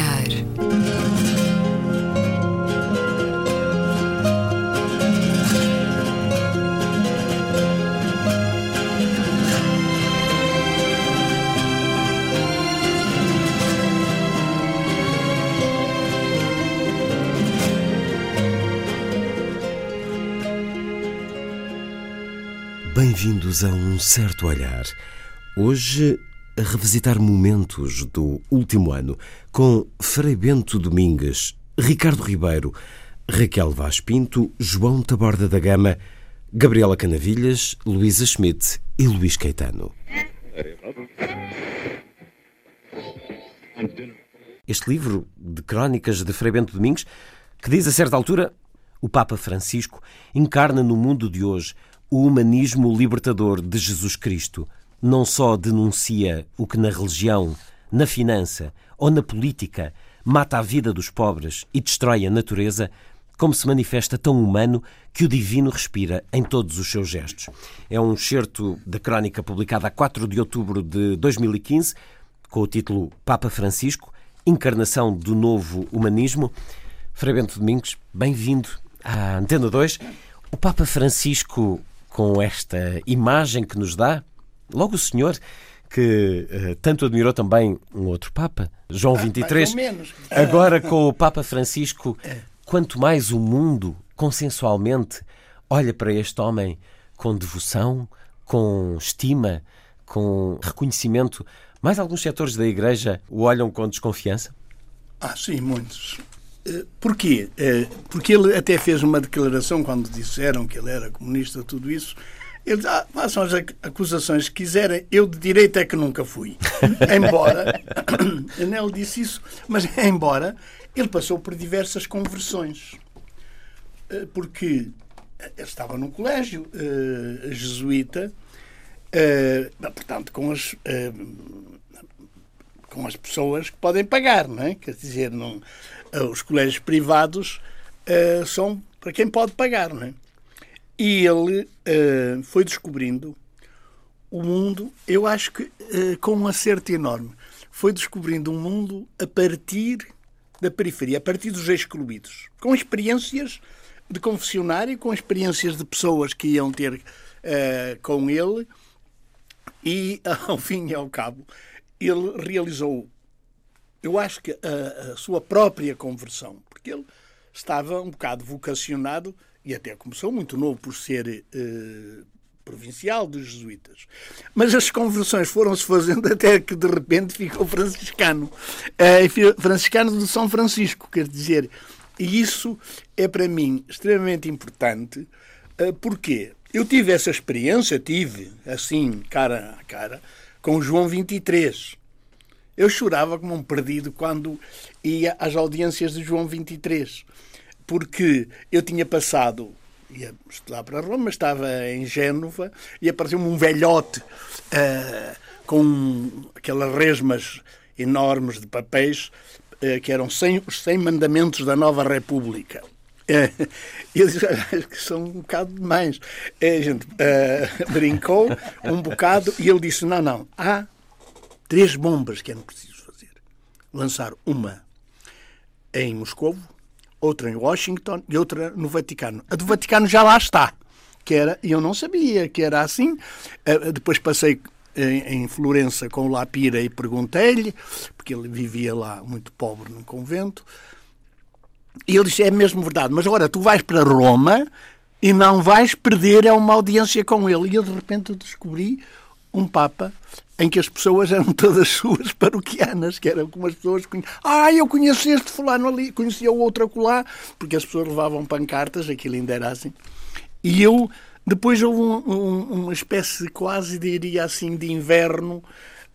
olhar. Bem-vindos a um certo olhar. Hoje a revisitar momentos do último ano com Frei Bento Domingues, Ricardo Ribeiro, Raquel Vaz Pinto, João Taborda da Gama, Gabriela Canavilhas, Luísa Schmidt e Luís Caetano. Este livro de crónicas de Frei Bento Domingues, que diz a certa altura, o Papa Francisco encarna no mundo de hoje o humanismo libertador de Jesus Cristo não só denuncia o que na religião, na finança ou na política mata a vida dos pobres e destrói a natureza, como se manifesta tão humano que o divino respira em todos os seus gestos. É um excerto da crónica publicada a 4 de outubro de 2015, com o título Papa Francisco, Encarnação do Novo Humanismo. Frei Bento Domingos, bem-vindo à Antena 2. O Papa Francisco, com esta imagem que nos dá, Logo o senhor que uh, tanto admirou também um outro Papa, João ah, 23, agora com o Papa Francisco, é. quanto mais o mundo, consensualmente, olha para este homem com devoção, com estima, com reconhecimento, mais alguns setores da Igreja o olham com desconfiança? Ah, sim, muitos. Eh, porquê? Eh, porque ele até fez uma declaração quando disseram que ele era comunista, tudo isso eles ah, façam as acusações que quiserem, eu de direito é que nunca fui. embora, ele disse isso, mas embora ele passou por diversas conversões. Eh, porque ele estava num colégio uh, jesuíta, uh, portanto, com as, uh, com as pessoas que podem pagar, não é? Quer dizer, não, os colégios privados são para quem pode pagar, não é? E ele uh, foi descobrindo o mundo, eu acho que uh, com um acerto enorme. Foi descobrindo um mundo a partir da periferia, a partir dos excluídos, com experiências de confessionário, com experiências de pessoas que iam ter uh, com ele, e ao fim e ao cabo, ele realizou, eu acho que a, a sua própria conversão, porque ele estava um bocado vocacionado e até começou muito novo por ser eh, provincial dos jesuítas. Mas as conversões foram-se fazendo até que de repente ficou franciscano. Eh, franciscano de São Francisco, quer dizer. E isso é para mim extremamente importante. Eh, porque eu tive essa experiência, tive assim, cara a cara, com João 23. Eu chorava como um perdido quando ia às audiências de João 23 porque eu tinha passado, ia estudar para Roma, estava em Génova e apareceu-me um velhote uh, com aquelas resmas enormes de papéis uh, que eram 100, os 100 mandamentos da nova República. Uh, eu disse, acho que são um bocado demais. A gente uh, brincou um bocado e ele disse: não, não, há três bombas que é preciso fazer. Lançar uma em Moscovo, outra em Washington e outra no Vaticano. A do Vaticano já lá está, que era, e eu não sabia que era assim. Eh, depois passei em, Florença com o Lapira e perguntei-lhe, porque ele vivia lá muito pobre num convento, e ele disse: É mesmo verdade, mas agora tu vais para Roma e não vais perder é uma audiência com ele. E eu de repente descobri um Papa em que as pessoas eram todas suas paroquianas, que eram como as pessoas conheciam. Ah, eu conheço este fulano ali, conhecia o outro acolá, porque as pessoas levavam pancartas, aquilo ainda era assim. E eu, depois houve um, um, uma espécie quase, diria assim, de inverno,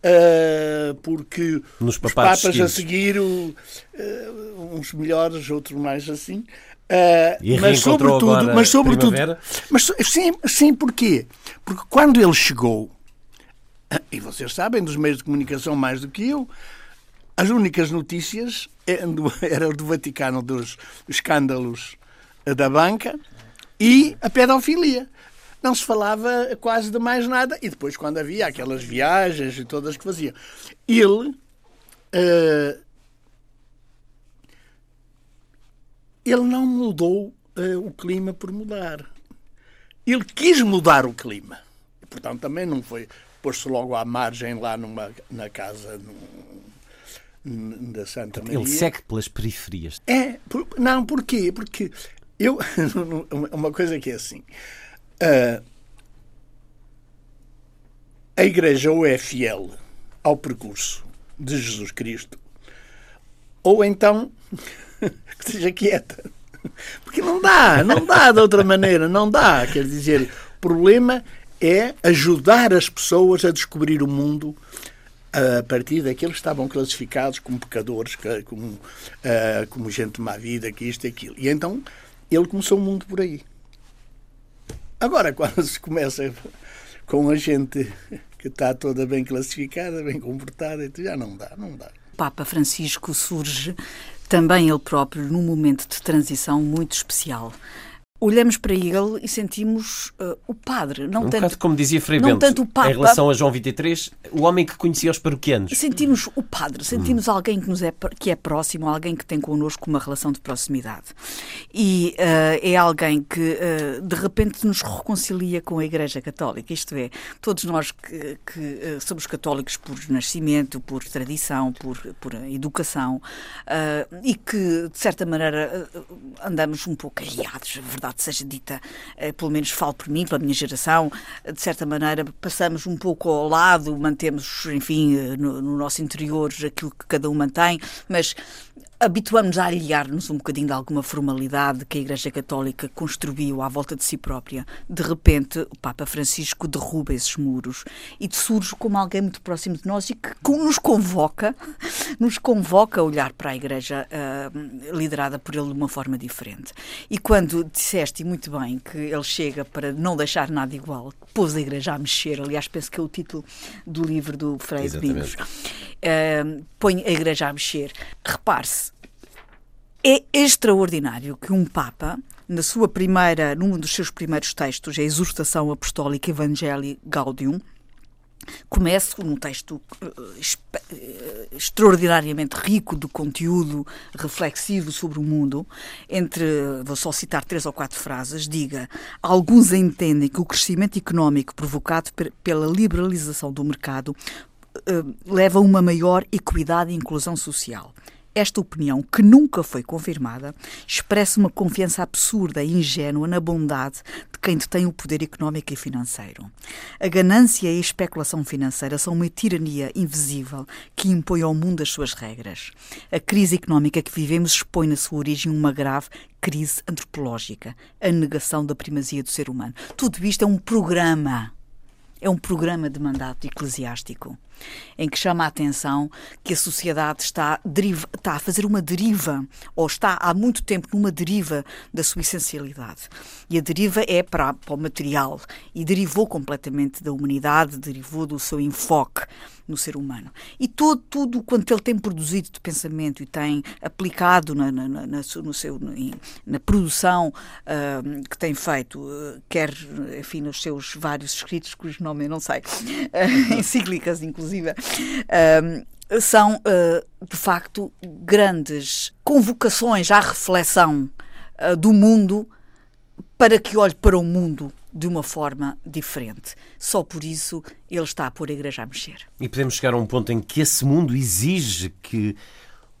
Uh, porque Nos os papas a seguir, uh, uns melhores, outros mais assim. Uh, mas sobretudo, mas sobretudo, mas sim, sim, porquê? Porque quando ele chegou e vocês sabem, dos meios de comunicação mais do que eu, as únicas notícias é eram do Vaticano dos escândalos eh, da banca e a pedofilia. Não se falava quase de mais nada. E depois, quando havia aquelas viagens e todas que fazia, ele. Uh, ele não mudou uh, o clima por mudar. Ele quis mudar o clima. Portanto, também não foi pôs-se logo à margem lá numa, na casa no, da Santa Maria. Ele segue pelas periferias. É, por, não, porquê? Porque eu. uma coisa que é assim. Uh, a Igreja ou é fiel ao percurso de Jesus Cristo, ou então que seja quieta. Porque não dá, não dá de outra maneira, não dá. Quer dizer, o problema é ajudar as pessoas a descobrir o mundo a partir daqueles que estavam classificados como pecadores, como, uh, como gente má vida, que isto e aquilo. E então ele começou o mundo por aí. Agora, quando se começa com a gente que está toda bem classificada, bem comportada, já não dá, não dá. Papa Francisco surge também ele próprio num momento de transição muito especial olhamos para ele e sentimos uh, o padre. Não um tanto, como dizia Frei não Bento, tanto o Papa, em relação a João 23, o homem que conhecia os paroquianos. Sentimos o padre, sentimos hum. alguém que, nos é, que é próximo, alguém que tem connosco uma relação de proximidade. E uh, é alguém que, uh, de repente, nos reconcilia com a Igreja Católica. Isto é, todos nós que, que somos católicos por nascimento, por tradição, por, por educação, e que, de certa maneira, andamos um pouco arriados, verdade verdade seja dita, eh, pelo menos falo por mim, pela minha geração, de certa maneira passamos um pouco ao lado, mantemos, enfim, eh, no, no nosso interior aquilo que cada um mantém, mas habituamos a aliar-nos um bocadinho de alguma formalidade que a Igreja Católica construiu à volta de si própria. De repente, o Papa Francisco derruba esses muros e surge como alguém muito próximo de nós e que nos convoca, nos convoca a olhar para a Igreja uh, liderada por ele de uma forma diferente. E quando disseste muito bem que ele chega para não deixar nada igual, pôs a Igreja a mexer, aliás, penso que é o título do livro do Frei Domingos, uh, põe a Igreja a mexer. Repare-se, é extraordinário que um Papa, na sua primeira, num dos seus primeiros textos, a Exortação Apostólica Evangelii Gaudium, comece num texto uh, extraordinariamente rico de conteúdo reflexivo sobre o mundo, entre, vou só citar três ou quatro frases, diga, alguns entendem que o crescimento económico provocado pela liberalização do mercado leva a uma maior equidade e inclusão social. Esta opinião, que nunca foi confirmada, expressa uma confiança absurda e ingênua na bondade de quem detém o poder económico e financeiro. A ganância e a especulação financeira são uma tirania invisível que impõe ao mundo as suas regras. A crise económica que vivemos expõe na sua origem uma grave crise antropológica, a negação da primazia do ser humano. Tudo isto é um programa é um programa de mandato eclesiástico em que chama a atenção que a sociedade está, deriva, está a fazer uma deriva, ou está há muito tempo numa deriva da sua essencialidade. E a deriva é para, para o material e derivou completamente da humanidade, derivou do seu enfoque no ser humano. E todo, tudo quanto ele tem produzido de pensamento e tem aplicado na, na, na, no seu, na produção uh, que tem feito, uh, quer, enfim, nos seus vários escritos, cujo nome eu não sei, uh, encíclicas, inclusive, uh, são, de facto, grandes convocações à reflexão do mundo para que olhe para o mundo de uma forma diferente. Só por isso ele está a pôr a igreja a mexer. E podemos chegar a um ponto em que esse mundo exige que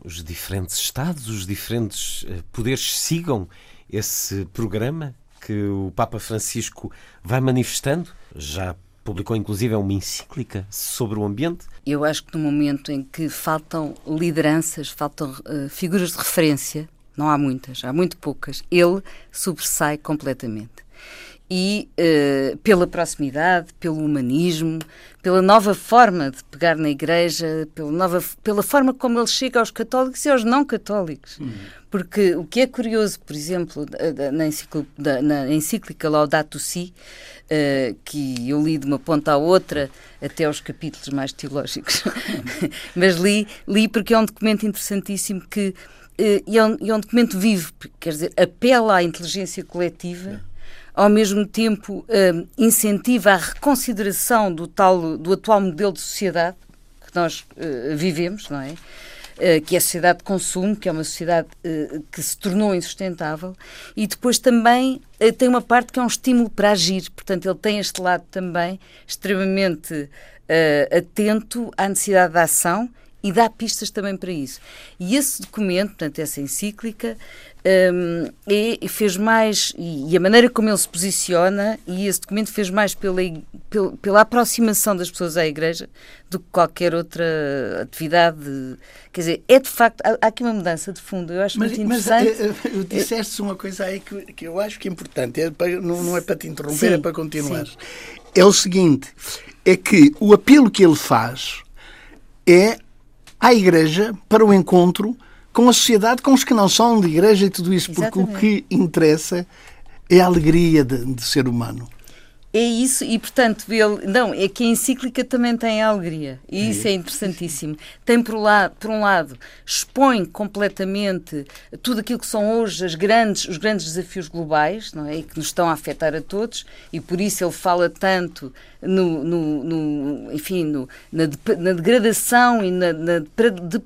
os diferentes Estados, os diferentes eh, poderes sigam esse programa que o Papa Francisco vai manifestando? Já publicou inclusive uma encíclica sobre o ambiente? Eu acho que no momento em que faltam lideranças, faltam uh, figuras de referência, não há muitas, há muito poucas, ele sobressai completamente e uh, pela proximidade, pelo humanismo, pela nova forma de pegar na Igreja, pela, nova, pela forma como ele chega aos católicos e aos não católicos. Uhum. Porque o que é curioso, por exemplo, na, encíclica, na encíclica Laudato Si, uh, que eu li de uma ponta à outra, até aos capítulos mais teológicos, mas li, li porque é um documento interessantíssimo que uh, e é, um, é um documento vivo, quer dizer, apela à inteligência coletiva ao mesmo tempo uh, incentiva a reconsideração do tal do atual modelo de sociedade que nós uh, vivemos, não é? uh, que é a sociedade de consumo, que é uma sociedade que se tornou insustentável, e depois também tem uma parte que é um estímulo para agir. Portanto, ele tem este lado também extremamente atento à necessidade de ação e dá pistas também para isso. E esse documento, portanto, essa encíclica, um, e fez mais, e, e, a maneira como ele se posiciona, e esse documento fez mais pela, pela, pela, aproximação das pessoas à Igreja do que qualquer outra atividade. Quer dizer, é de facto, há, há aqui uma mudança de fundo, eu acho mas, muito interessante. Mas uh, disseste uma coisa aí que, que eu acho que é importante, é para, não, não, é para te interromper, sim, é para continuar. Sim. É o seguinte, é que o apelo que ele faz é à Igreja para o encontro com a sociedade, com os que não são de igreja e tudo isso, porque o que interessa é a alegria de, de ser humano. É isso, e portanto, ele, não, é que a encíclica também tem a alegria, e isso é, é interessantíssimo. Tem, por, lá, por um lado, expõe completamente tudo aquilo que são hoje as grandes, os grandes desafios globais, não é? E que nos estão a afetar a todos, e por isso ele fala tanto no, no, no enfim, no, na, na, degradação e na, na de, de,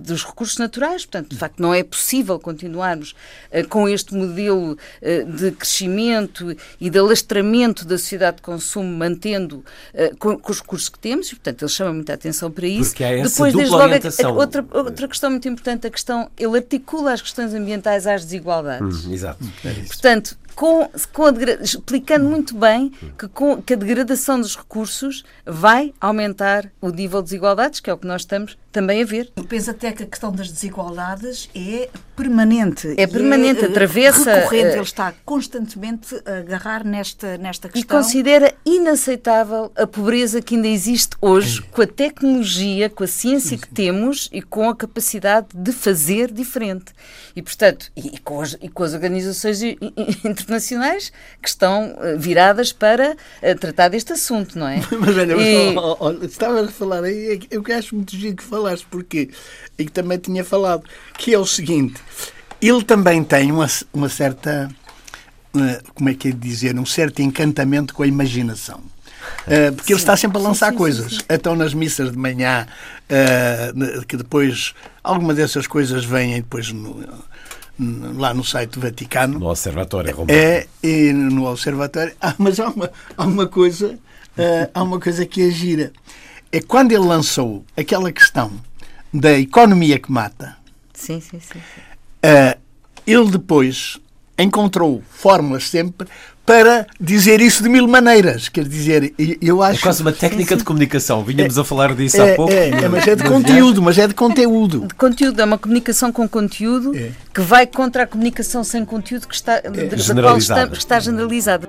dos recursos naturais. Portanto, de facto, não é possível continuarmos uh, com este modelo uh, de crescimento e de alastramento da sociedade de consumo, mantendo uh, com, com, os recursos que temos, e, portanto, ele chama muita atenção para isso. Porque há essa Depois, desde logo, a, a, outra, outra questão muito importante, a questão, ele articula as questões ambientais às desigualdades. Hum, exato. É portanto, com, com a, explicando muito bem que, com, que a degradação dos recursos vai aumentar o nível de desigualdades, que é o que nós estamos também a ver. Eu penso até que a questão das desigualdades é permanente. É permanente, é, atravessa. Recorrente, ele está constantemente a agarrar nesta, nesta questão. E considera inaceitável a pobreza que ainda existe hoje, com a tecnologia, com a ciência que temos e com a capacidade de fazer diferente. E, portanto, e, com, as, e com as organizações internacionais que estão eh, viradas para tratar deste assunto, não é? Mas olha, e... estava a falar aí, é eu que acho muito giro que falaste, porque e que também tinha falado, que é o seguinte, ele também tem uma, uma certa, eh, como é que é de dizer, um certo encantamento com a imaginação. Uh, porque sim, ele está sempre a lançar sim, sim, coisas. Então, nas missas de manhã, uh, que depois alguma dessas coisas vêm depois no, lá no site do Vaticano. No Observatório Romano. É, e no Observatório. Ah, mas há uma, há uma coisa, uh, há uma coisa que é gira. É quando ele lançou aquela questão da economia que mata. Sim, sim, sim. Uh, ele depois encontrou fórmulas sempre para dizer isso de mil maneiras. Quer dizer, eu acho. É quase uma técnica de comunicação. Vínhamos é, a falar disso é, há pouco. É, é, mas é de conteúdo, mas é de conteúdo. De conteúdo, é uma comunicação com conteúdo é. que vai contra a comunicação sem conteúdo que está, é. da qual está, está generalizada.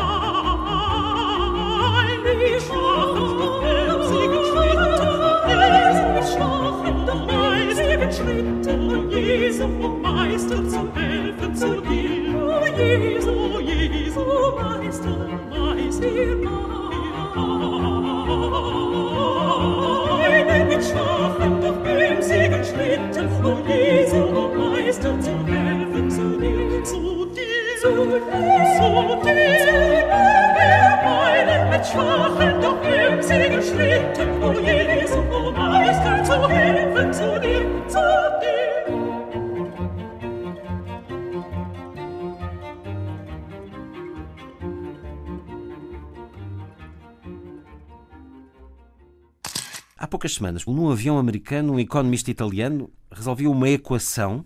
Schwachen, doch im Segen schritten, o Jesu, Meister, zu helfen, zu zu poucas semanas, num avião americano, um economista italiano resolveu uma equação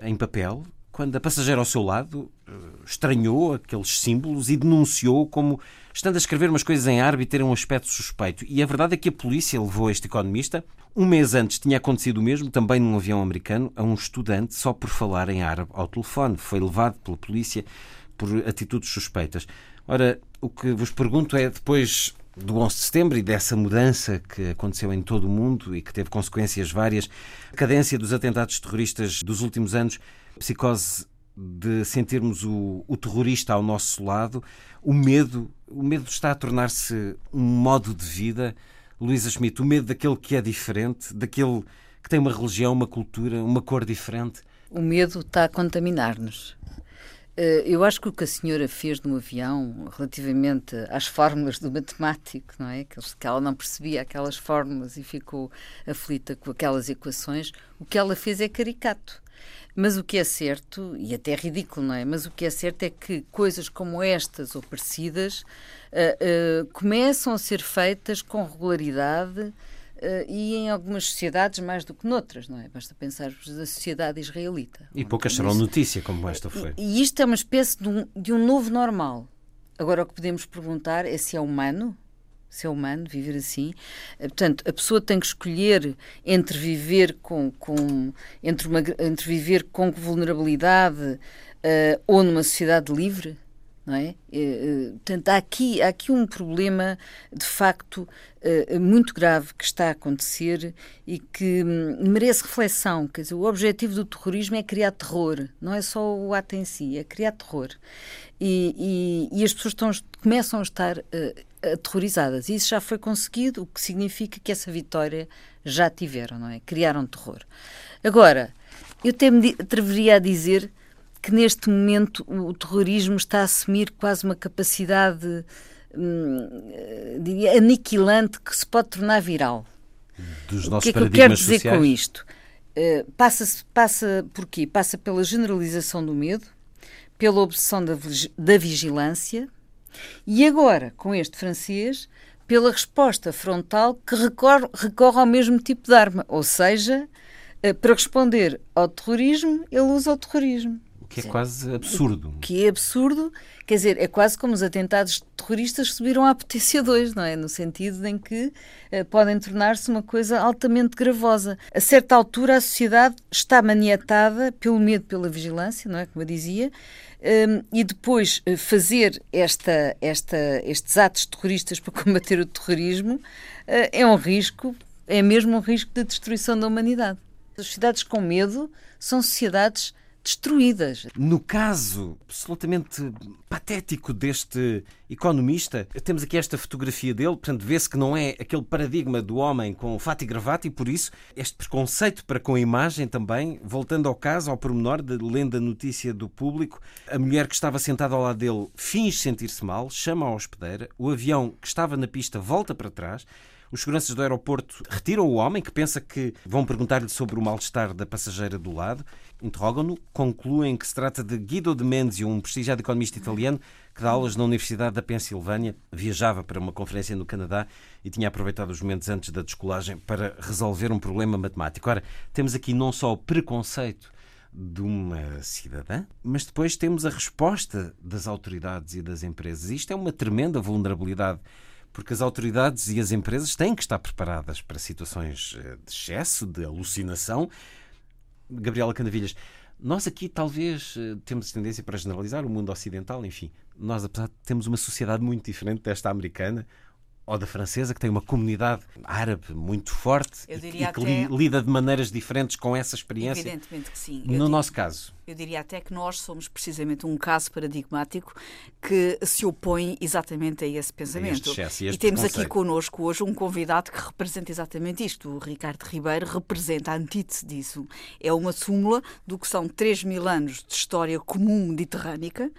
em papel quando a passageira ao seu lado eh, estranhou aqueles símbolos e denunciou como estando a escrever umas coisas em árabe e ter um aspecto suspeito. E a verdade é que a polícia levou este economista. Um mês antes tinha acontecido o mesmo, também num avião americano, a um estudante só por falar em árabe ao telefone. Foi levado pela polícia por atitudes suspeitas. Ora, o que vos pergunto é, depois do 11 de setembro e dessa mudança que aconteceu em todo o mundo e que teve consequências várias, a cadência dos atentados terroristas dos últimos anos, psicose de sentirmos o, o terrorista ao nosso lado, o medo, o medo está a tornar-se um modo de vida. Luísa Schmidt, o medo daquele que é diferente, daquele que tem uma religião, uma cultura, uma cor diferente. O medo está a contaminar-nos. Eh, eu acho que o que a senhora fez no avião, relativamente às fórmulas do matemático, não é? Que ela não percebia aquelas fórmulas e ficou aflita com aquelas equações, o que ela fez é caricato. Mas o que é certo, e até ridículo, não é? Mas o que é certo é que coisas como estas ou parecidas uh, uh, começam a ser feitas com regularidade e em algumas sociedades mais do que noutras, não é? Basta pensarmos na sociedade israelita. E poucas serão notícia como esta foi. E, e isto é uma espécie de um, de um novo normal. Agora, o que podemos perguntar é se é humano, se é humano viver assim. Eh, portanto, a pessoa tem que escolher entre viver com, com entre, uma, entre viver com vulnerabilidade uh, ou numa sociedade livre não é? Eh, eh, portanto, há aqui, há aqui um problema, de facto, eh, muito grave que está a acontecer e que hum, merece reflexão. Quer dizer, o objetivo do terrorismo é criar terror, não é só o ato em si, é criar terror. E, e, e as pessoas estão, começam a estar aterrorizadas. Isso já foi conseguido, o que significa que essa vitória já tiveram, não é? Criaram terror. Agora, eu até me atreveria a dizer que neste momento o terrorismo está a assumir quase uma capacidade hum, diria, aniquilante que se pode tornar viral. Dos nossos o que é que eu quero dizer sociais? com isto? Uh, passa, passa por quê? Passa pela generalização do medo, pela obsessão da, da vigilância e agora, com este francês, pela resposta frontal que recorre, recorre ao mesmo tipo de arma. Ou seja, uh, para responder ao terrorismo, ele usa o terrorismo que é Sim. quase absurdo. Que é absurdo, quer dizer, é quase como os atentados terroristas subiram à potência 2, não é? No sentido em que uh, podem tornar-se uma coisa altamente gravosa. A certa altura, a sociedade está maniatada pelo medo, pela vigilância, não é? Como eu dizia, um, e depois uh, fazer esta, esta, estes atos terroristas para combater o terrorismo uh, é um risco, é mesmo um risco de destruição da humanidade. As sociedades com medo são sociedades destruídas. No caso absolutamente patético deste economista, temos aqui esta fotografia dele, portanto, vê-se que não é aquele paradigma do homem com fato e gravata e por isso este preconceito para com a imagem também, voltando ao caso, ao pormenor, de, lendo a notícia do público, a mulher que estava sentada ao lado dele finge sentir-se mal, chama a hospedeira, o avião que estava na pista volta para trás, os seguranças do aeroporto retiram o homem, que pensa que vão perguntar-lhe sobre o mal-estar da passageira do lado, interrogam-no, concluem que se trata de Guido de Menzio, um prestigiado economista italiano que dá aulas na Universidade da Pensilvânia, viajava para uma conferência no Canadá e tinha aproveitado os momentos antes da descolagem para resolver um problema matemático. Ora, temos aqui não só o preconceito de uma cidadã, mas depois temos a resposta das autoridades e das empresas. Isto é uma tremenda vulnerabilidade porque as autoridades e as empresas têm que estar preparadas para situações eh, de excesso, de alucinação. Gabriela Candavilhas, nós aqui talvez eh, temos tendência para generalizar o mundo ocidental, enfim, nós apesar de temos uma sociedade muito diferente desta americana, ou da francesa, que tem uma comunidade árabe muito forte e, e, que até... lida de maneiras diferentes com essa experiência. Evidentemente que sim. No nosso caso. Eu diria até que nós somos precisamente um caso paradigmático que se opõe exatamente a esse pensamento. A este e, este e temos aqui connosco hoje um convidado que representa exatamente isto. O Ricardo Ribeiro representa a antítese disso. É uma súmula do que são 3 mil anos de história comum mediterrânica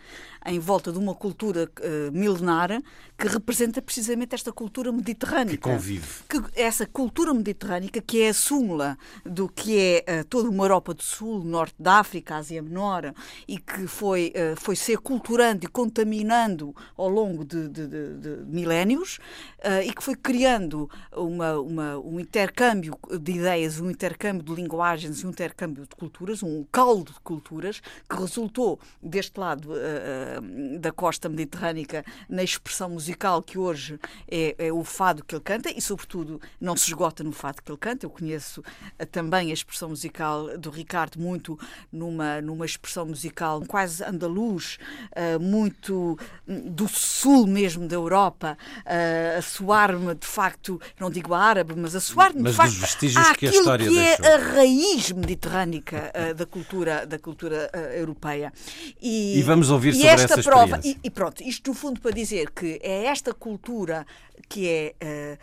em volta de uma cultura uh, milenária que representa precisamente esta cultura mediterrânica. Que convive. Que, essa cultura mediterrânica que é a súmula do que é uh, toda uma Europa do Sul, Norte da África, Ásia Menor, e que foi, uh, foi se aculturando e contaminando ao longo de, de, de, de milénios e que foi criando uma, uma, um intercâmbio de ideias, um intercâmbio de linguagens, um intercâmbio de culturas, um caldo de culturas que resultou deste lado da costa mediterrânica na expressão musical que hoje é, é, o fado que ele canta e, sobretudo, não se esgota no fado que ele canta. Eu conheço uh, também a expressão musical do Ricardo muito numa, numa expressão musical quase andaluz, uh, muito hum, do sul mesmo da Europa, uh, a soar-me de facto, não digo árabe, mas a soar-me de facto vestígios que a história que é deixou. a raiz mediterrânica da cultura, da cultura europeia. E, e, vamos ouvir sobre esta prova, e, e pronto, isto no fundo para dizer que é esta cultura que é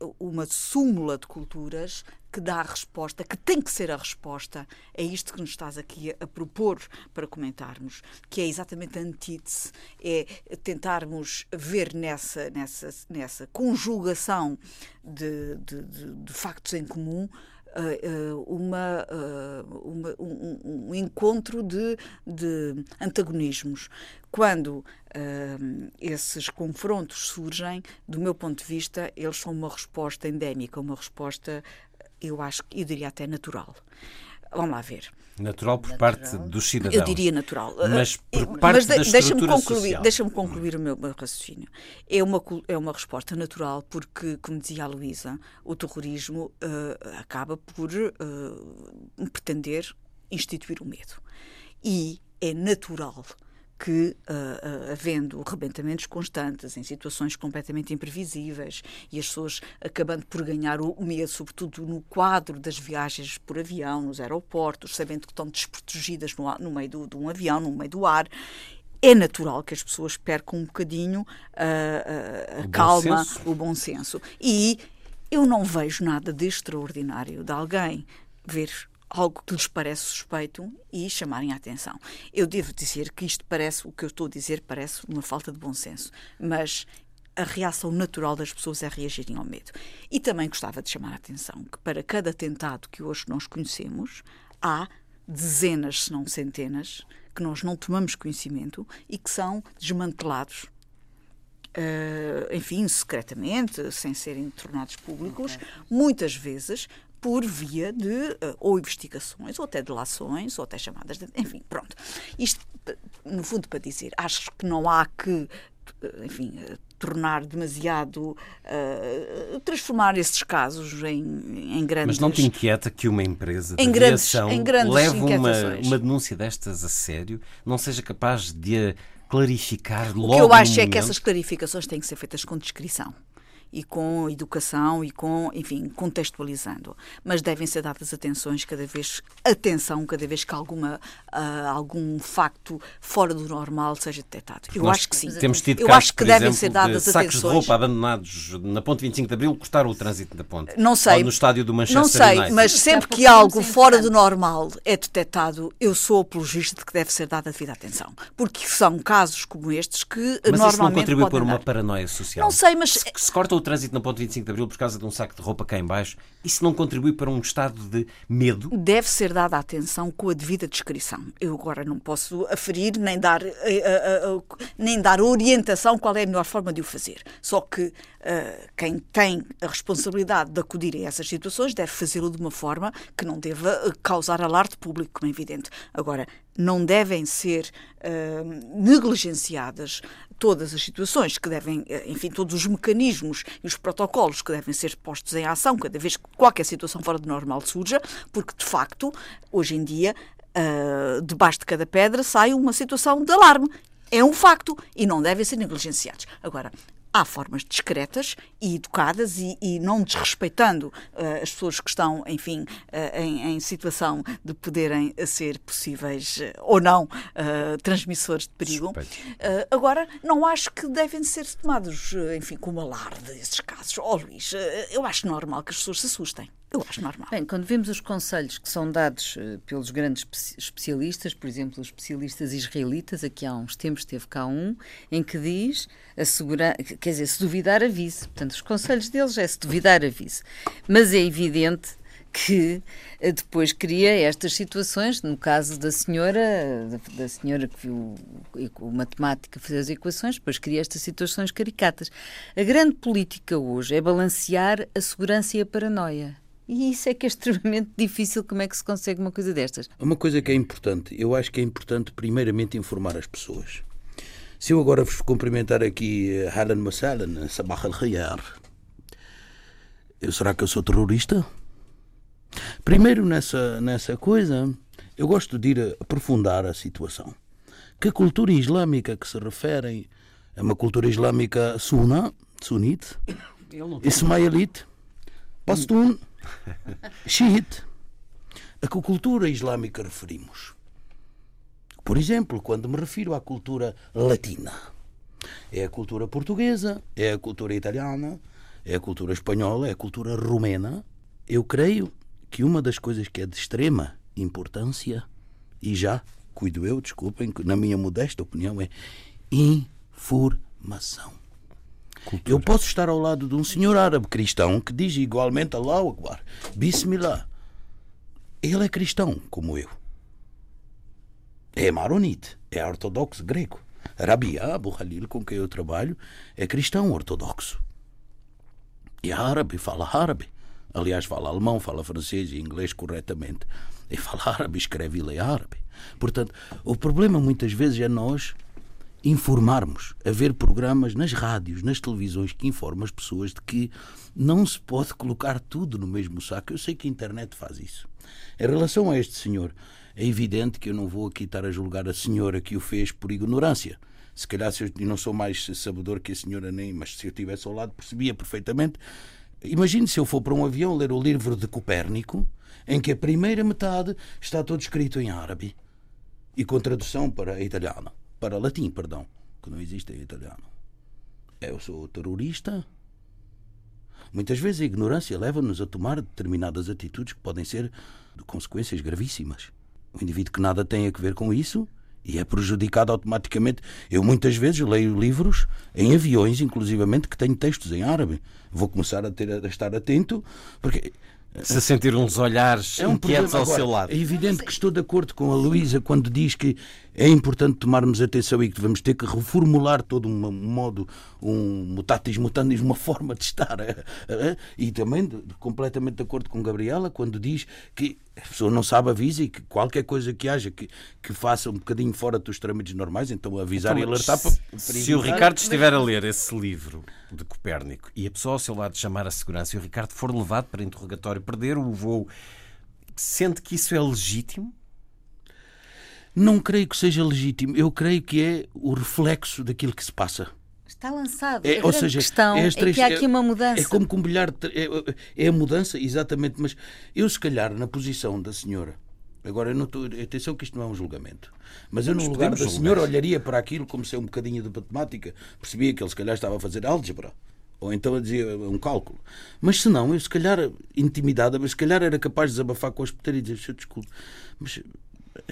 uh, uma súmula de culturas que dá a resposta, que tem que ser a resposta, é isto que nos estás aqui a, a propor para comentarmos, que é exatamente a antítese, é tentarmos ver nessa, nessa, nessa conjugação de, de, de, de factos em comum uma, uma um, um, encontro de, de antagonismos. Quando uh, esses confrontos surgem, do meu ponto de vista, eles são uma resposta endémica, uma resposta, eu acho, eu diria até natural. Vamos lá ver. Natural por natural. parte dos cidadãos. Eu diria natural. Mas por parte Mas de, da deixa-me concluir, deixa-me concluir o meu, meu, raciocínio. É uma, é uma resposta natural porque, como dizia a Luísa, o terrorismo uh, acaba por uh, pretender instituir o medo. E é natural que, uh, uh, havendo rebentamentos constantes, em situações completamente imprevisíveis, e as pessoas acabando por ganhar o medo, sobretudo no quadro das viagens por avião, nos aeroportos, sabendo que estão desprotegidas no, no meio do, de um avião, no meio do ar, é natural que as pessoas percam um bocadinho uh, a calma, bom o bom senso. E eu não vejo nada de extraordinário de alguém ver algo que lhes parece suspeito e chamarem a atenção. Eu devo dizer que isto parece, o que eu estou a dizer, parece uma falta de bom senso, mas a reação natural das pessoas é reagirem ao medo. E também gostava de chamar a atenção que para cada atentado que hoje nós conhecemos, há dezenas, se não centenas, que nós não tomamos conhecimento e que são desmantelados Uh, enfim, secretamente, sem serem tornados públicos, muitas vezes por via de uh, ou investigações, ou até delações, ou até chamadas de. Enfim, pronto. Isto, no fundo, para dizer, acho que não há que, enfim, uh, tornar demasiado. Uh, transformar esses casos em, em grandes. Mas não te inquieta que uma empresa de em grandes, aviação em grandes leve uma, uma denúncia destas a sério, não seja capaz de a clarificar logo? O que eu acho é momento? que essas clarificações têm que ser feitas com discrição e com educação e com, enfim, contextualizando. Mas devem ser dadas atenções cada vez, atenção cada vez que alguma, uh, algum facto fora do normal seja detectado. Eu acho que sim. Temos tido Eu casos, acho que por devem exemplo, ser dadas de sacos atenções. de roupa abandonados na ponte 25 de Abril cortaram o trânsito da ponte. Não sei. Ou no estádio do Manchester Não sei, United. mas sempre que algo fora do normal é detectado, eu sou apologista de que deve ser dada a devida atenção. Porque são casos como estes que Mas normalmente isso não contribui para uma paranoia social? Não sei, mas Se, se corta o trânsito na ponte 25 de Abril por causa de um saco de roupa cá em baixo, isso não contribui para um estado de medo? deve ser dada atenção com a devida descrição. Eu agora não posso aferir nem dar, eh, eh, eh, nem dar orientação qual é a melhor forma de o fazer. Só que quem tem a responsabilidade de acudir a essas situações deve fazê-lo de uma forma que não deva eh, causar alarde público, como é evidente. Agora, não devem ser eh, negligenciadas todas as situações que devem, eh, enfim, todos os mecanismos e os protocolos que devem ser postos em ação cada vez que qualquer situação fora do normal surja, porque de facto, hoje em dia, ah, debaixo de cada pedra sai uma situação de alarme. É um facto e não devem ser negligenciados. Agora, há formas discretas e educadas e, e não desrespeitando ah, as pessoas que estão, enfim, ah, em, em situação de poderem ser possíveis ah, ou não transmissores de perigo. Agora, não acho que devem ser tomados, enfim, como alarde esses casos. Oh, Luís, eu acho normal que as pessoas se assustem. Eu acho normal. Bem, quando vemos os conselhos que são dados eh, pelos grandes espe- especialistas, por exemplo, os especialistas israelitas, aqui há uns tempos teve cá um, em que diz, assegura, quer dizer, se duvidar, avise. Portanto, os conselhos deles é se duvidar, avise. Mas é evidente que eh, depois cria estas situações, no caso da senhora, da, da senhora que viu o, o matemática fazer as equações, depois cria estas situações caricatas. A grande política hoje é balancear a segurança e a paranoia. E isso é que é extremamente difícil. Como é que se consegue uma coisa destas? Uma coisa que é importante, eu acho que é importante primeiramente informar as pessoas. Se eu agora vos cumprimentar aqui, eh, Halan Masalan, Sabah al-Khayar, eu- será que eu sou terrorista? Primeiro, nessa, nessa coisa, eu gosto de ir aprofundar a situação. Que a cultura islâmica que se referem é uma cultura islâmica suna, sunite, ismaelite, pastun, xiite. A que cultura islâmica referimos? Por exemplo, quando me refiro à cultura latina, é a cultura portuguesa, é a cultura italiana, é a cultura espanhola, é a cultura romena. Eu creio que uma das coisas que é de extrema importância, e já, cuido eu, desculpem, que na minha modesta opinião, é informação. Eu posso estar ao lado de um senhor árabe cristão que diz igualmente Allahu Akbar, Bismillah. Ele é cristão, como eu. É maronite, é ortodoxo grego. Rabia Abu Khalil, com quem eu trabalho, é cristão ortodoxo. E é árabe, fala árabe. Aliás, fala alemão, fala francês e inglês corretamente. E fala árabe, escreve e lê árabe. Portanto, o problema muitas vezes é nós informarmos, haver programas nas rádios, nas televisões que informam as pessoas de que não se pode colocar tudo no mesmo saco. Eu sei que a internet faz isso. Em relação a este senhor, é evidente que eu não vou aqui estar a julgar a senhora que o fez por ignorância. Se calhar se eu não sou mais sabedor que a senhora nem, mas se eu estivesse ao lado percebia perfeitamente. Imagine se eu for para um avião ler o livro de Copérnico, em que a primeira metade está todo escrito em árabe e com tradução para italiano, para latim, perdão, que não existe em italiano. Eu sou terrorista? Muitas vezes a ignorância leva-nos a tomar determinadas atitudes que podem ser de consequências gravíssimas. O indivíduo que nada tem a ver com isso e é prejudicado automaticamente. Eu muitas vezes leio livros em aviões, inclusivamente, que têm textos em árabe. Vou começar a, ter, a estar atento, porque Se sentir uns olhares é um inquietos problema. ao Agora, seu lado. É evidente que estou de acordo com a Luísa quando diz que é importante tomarmos atenção e que devemos ter que reformular todo um modo, um mutatis mutandis, uma forma de estar. eh, eh, E também completamente de acordo com Gabriela quando diz que a pessoa não sabe avisar e que qualquer coisa que haja que, que faça um bocadinho fora dos trâmites normais, então avisar e alertar para, para Se o Ricardo estiver a ler esse livro de Copérnico e a pessoa ao seu lado chamar a segurança e o Ricardo for levado para interrogatório, perder o voo, sente que isso é legítimo? Não creio que seja legítimo. Eu creio que é o reflexo daquilo que se passa. Está lançado. É, a ou grande seja, questão é, as três- que há aqui uma mudança. É como com um bilhar. É, é a mudança, exatamente. Mas eu, se calhar, na posição da senhora. Agora, eu não estou. Atenção, que isto não é um julgamento. Mas eu, no lugar da senhora, olharia para aquilo como se é um bocadinho de matemática. Percebia que ele, se calhar, estava a fazer álgebra. Ou então a dizer um cálculo. Mas se não, eu, se calhar, intimidada, mas se calhar era capaz de desabafar com a hospedeiros e dizer: "Senhor, desculpe, mas é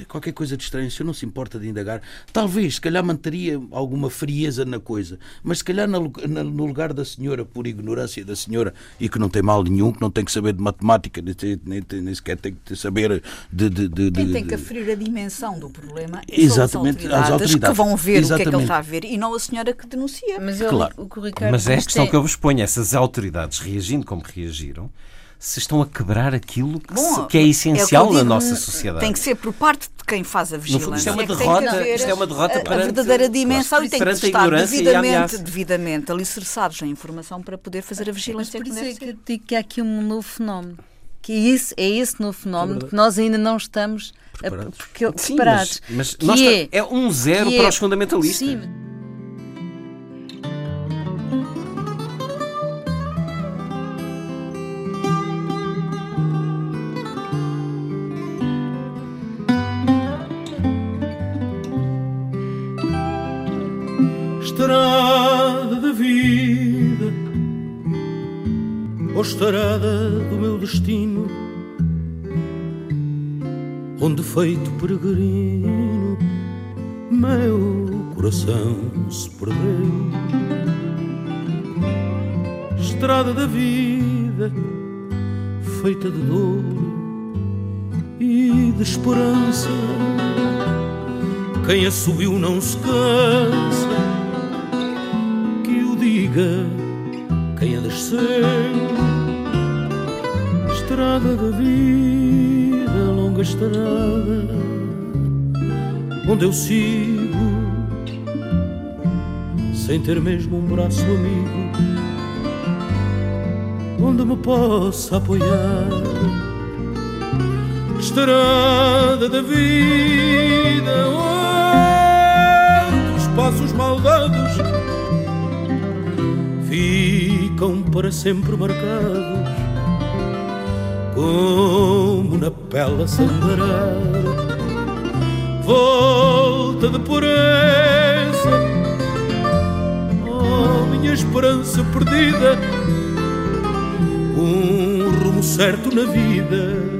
qualquer coisa de estranho, se eu não se importa de indagar, talvez, se calhar manteria alguma frieza na coisa, mas se calhar na- no lugar da senhora, por ignorância da senhora, e que não tem mal nenhum, que não tem que saber de matemática, nem, nem, nem sequer tem que saber de. de, de, Quem de- tem que aferir a dimensão do problema Exatamente, são as as autoridades, que autoridades. vão ver o que é que ele Exatamente. está a ver e não a senhora que denuncia. Mas eu- Claro. o que o Ricardo Mas é a questão tem- que eu vos ponho: essas autoridades reagindo como reagiram, se estão a quebrar aquilo que, se- Bom, que é que essencial eu na digo, nossa sociedade. Tem que ser por parte de quem faz a vigilância. fundo, isto é uma que derrota- que isto é uma derrota a- a, verdadeira dimensão e tem que a estar a devidamente, devidamente alicerçados em informação para poder fazer a Mas vigilância por que isso é que eu digo que há aqui um novo fenómeno. Que é esse, é esse novo fenómeno que nós ainda não estamos a- Preparados. porque- Sim, preparados. mas, mas Que nós é, ta- é um zero que para é- os fundamentalistas. Sim, Estrada da vida, ou estrada do meu destino, onde feito peregrino, meu coração se perdeu. Estrada da vida, feita de dor e de esperança. Quem a subiu não se cansa diga quem a desceu. Estrada da vida, longa estrada, onde eu sigo sem ter mesmo um braço amigo onde me possa apoiar. Estrada da vida, onde os passos maldados ficam para sempre marcados, como na pele a sangrar. Volta de pureza, oh minha esperança perdida, um rumo certo na vida.